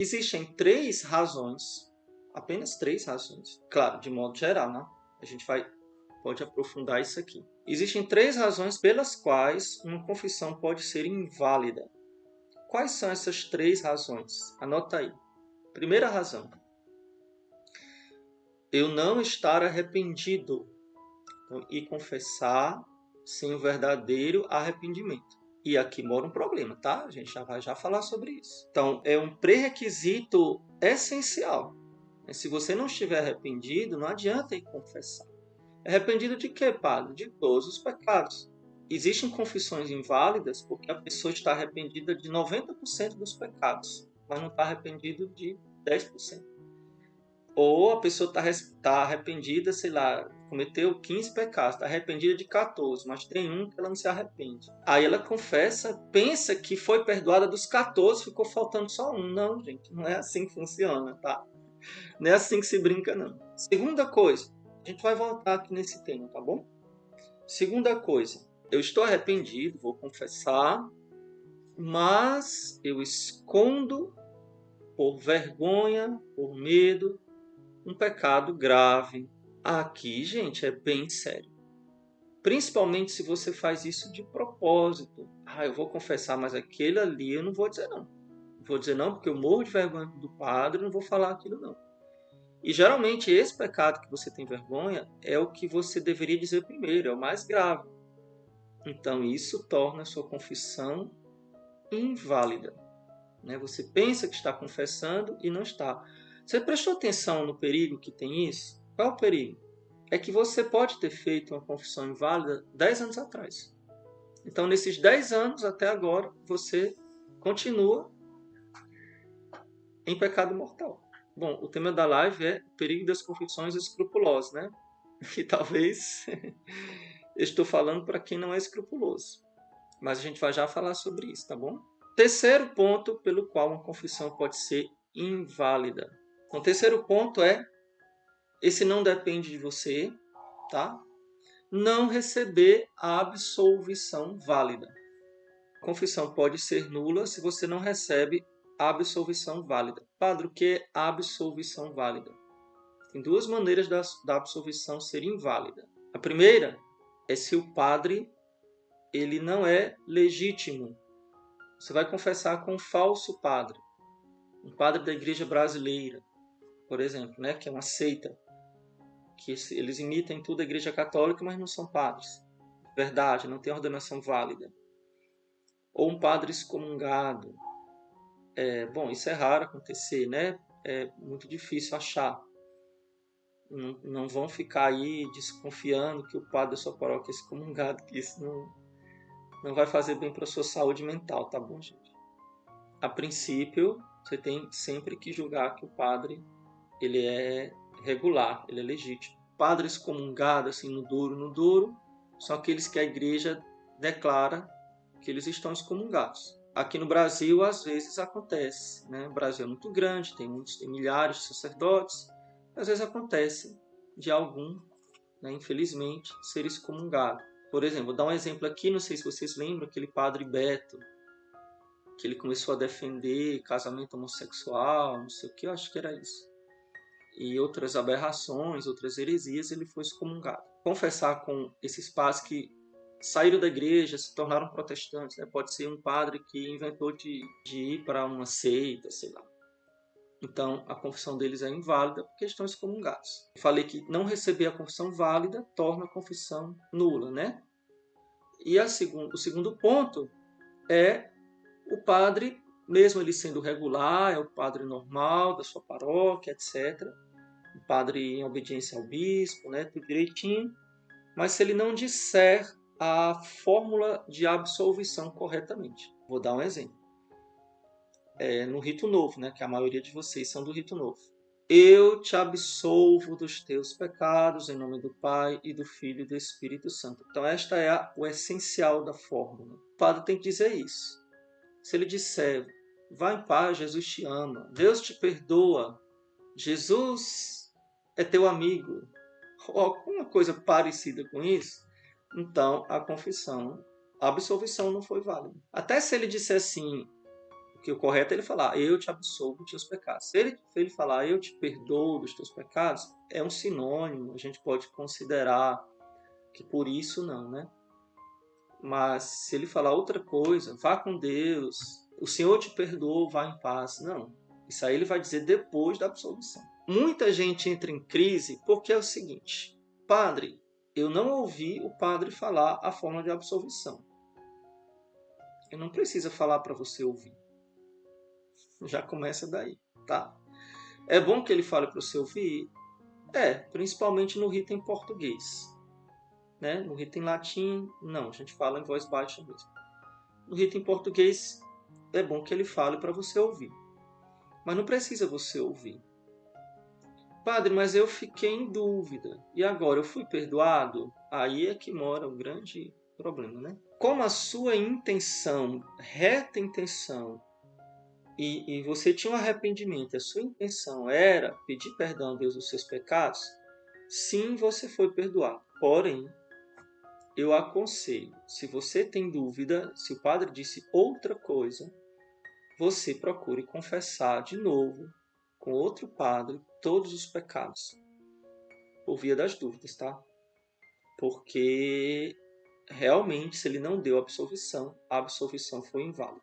Existem três razões, apenas três razões, claro, de modo geral, né? A gente vai pode aprofundar isso aqui. Existem três razões pelas quais uma confissão pode ser inválida. Quais são essas três razões? Anota aí. Primeira razão: eu não estar arrependido então, e confessar sem o verdadeiro arrependimento. E aqui mora um problema, tá? A gente já vai já falar sobre isso. Então, é um pré-requisito essencial. Se você não estiver arrependido, não adianta ir confessar. Arrependido de quê, padre? De todos os pecados. Existem confissões inválidas porque a pessoa está arrependida de 90% dos pecados, mas não está arrependido de 10%. Ou a pessoa está tá arrependida, sei lá, cometeu 15 pecados, está arrependida de 14, mas tem um que ela não se arrepende. Aí ela confessa, pensa que foi perdoada dos 14, ficou faltando só um. Não, gente, não é assim que funciona, tá? Não é assim que se brinca, não. Segunda coisa, a gente vai voltar aqui nesse tema, tá bom? Segunda coisa, eu estou arrependido, vou confessar, mas eu escondo por vergonha, por medo, um pecado grave. Aqui, gente, é bem sério. Principalmente se você faz isso de propósito. Ah, eu vou confessar, mas aquele ali eu não vou dizer não. Vou dizer não porque eu morro de vergonha do padre, não vou falar aquilo não. E geralmente esse pecado que você tem vergonha é o que você deveria dizer primeiro, é o mais grave. Então isso torna a sua confissão inválida. Né? Você pensa que está confessando e não está. Você prestou atenção no perigo que tem isso? Qual é o perigo? É que você pode ter feito uma confissão inválida 10 anos atrás. Então, nesses 10 anos até agora, você continua em pecado mortal. Bom, o tema da live é o perigo das confissões escrupulosas, né? E talvez eu estou falando para quem não é escrupuloso. Mas a gente vai já falar sobre isso, tá bom? Terceiro ponto pelo qual uma confissão pode ser inválida. O terceiro ponto é esse não depende de você, tá? Não receber a absolvição válida. A confissão pode ser nula se você não recebe absolvição válida. Padre, o que é absolvição válida? Tem duas maneiras da, da absolvição ser inválida. A primeira é se o padre ele não é legítimo. Você vai confessar com um falso padre, um padre da igreja brasileira, por exemplo, né, que é uma seita, que eles imitam tudo a igreja católica, mas não são padres. Verdade, não tem ordenação válida. Ou um padre excomungado, é, bom, isso é raro acontecer, né? É muito difícil achar. Não, não vão ficar aí desconfiando que o padre da sua paróquia é excomungado, que isso não, não vai fazer bem para a sua saúde mental, tá bom, gente? A princípio, você tem sempre que julgar que o padre ele é regular, ele é legítimo. Padres comungados assim no duro, no duro, são aqueles que a igreja declara que eles estão excomungados. Aqui no Brasil, às vezes acontece. Né? O Brasil é muito grande, tem, muitos, tem milhares de sacerdotes. Às vezes acontece de algum, né, infelizmente, ser excomungado. Por exemplo, vou dar um exemplo aqui, não sei se vocês lembram, aquele padre Beto, que ele começou a defender casamento homossexual, não sei o que, eu acho que era isso. E outras aberrações, outras heresias, ele foi excomungado. Confessar com esses padres que saíram da igreja, se tornaram protestantes. Né? Pode ser um padre que inventou de, de ir para uma seita, sei lá. Então, a confissão deles é inválida porque estão excomungados. Falei que não receber a confissão válida torna a confissão nula, né? E segundo, o segundo ponto é o padre, mesmo ele sendo regular, é o padre normal da sua paróquia, etc. Padre em obediência ao bispo, né? Tudo direitinho. Mas se ele não disser a fórmula de absolvição corretamente. Vou dar um exemplo. É, no rito novo, né, que a maioria de vocês são do rito novo. Eu te absolvo dos teus pecados em nome do Pai e do Filho e do Espírito Santo. Então esta é a, o essencial da fórmula. O padre tem que dizer isso. Se ele disser, vá em paz, Jesus te ama, Deus te perdoa, Jesus é teu amigo, ou alguma coisa parecida com isso, então a confissão, a absolvição não foi válida. Até se ele disser assim, Porque o correto é ele falar, eu te absolvo dos teus pecados. Se ele, se ele falar, eu te perdoo dos teus pecados, é um sinônimo, a gente pode considerar que por isso não, né? Mas se ele falar outra coisa, vá com Deus, o Senhor te perdoou, vá em paz. Não. Isso aí ele vai dizer depois da absolvição. Muita gente entra em crise porque é o seguinte: Padre, eu não ouvi o padre falar a forma de absolvição. Ele não precisa falar para você ouvir. Já começa daí, tá? É bom que ele fale para você ouvir? É, principalmente no rito em português. Né? No rito em latim, não, a gente fala em voz baixa mesmo. No rito em português, é bom que ele fale para você ouvir. Mas não precisa você ouvir. Padre, mas eu fiquei em dúvida. E agora, eu fui perdoado? Aí é que mora o grande problema, né? Como a sua intenção, reta intenção, e, e você tinha um arrependimento, a sua intenção era pedir perdão a Deus dos seus pecados, sim, você foi perdoado. Porém, eu aconselho, se você tem dúvida, se o padre disse outra coisa, você procure confessar de novo com outro padre todos os pecados, por via das dúvidas, tá? Porque realmente, se ele não deu absolvição, a absolvição foi inválida.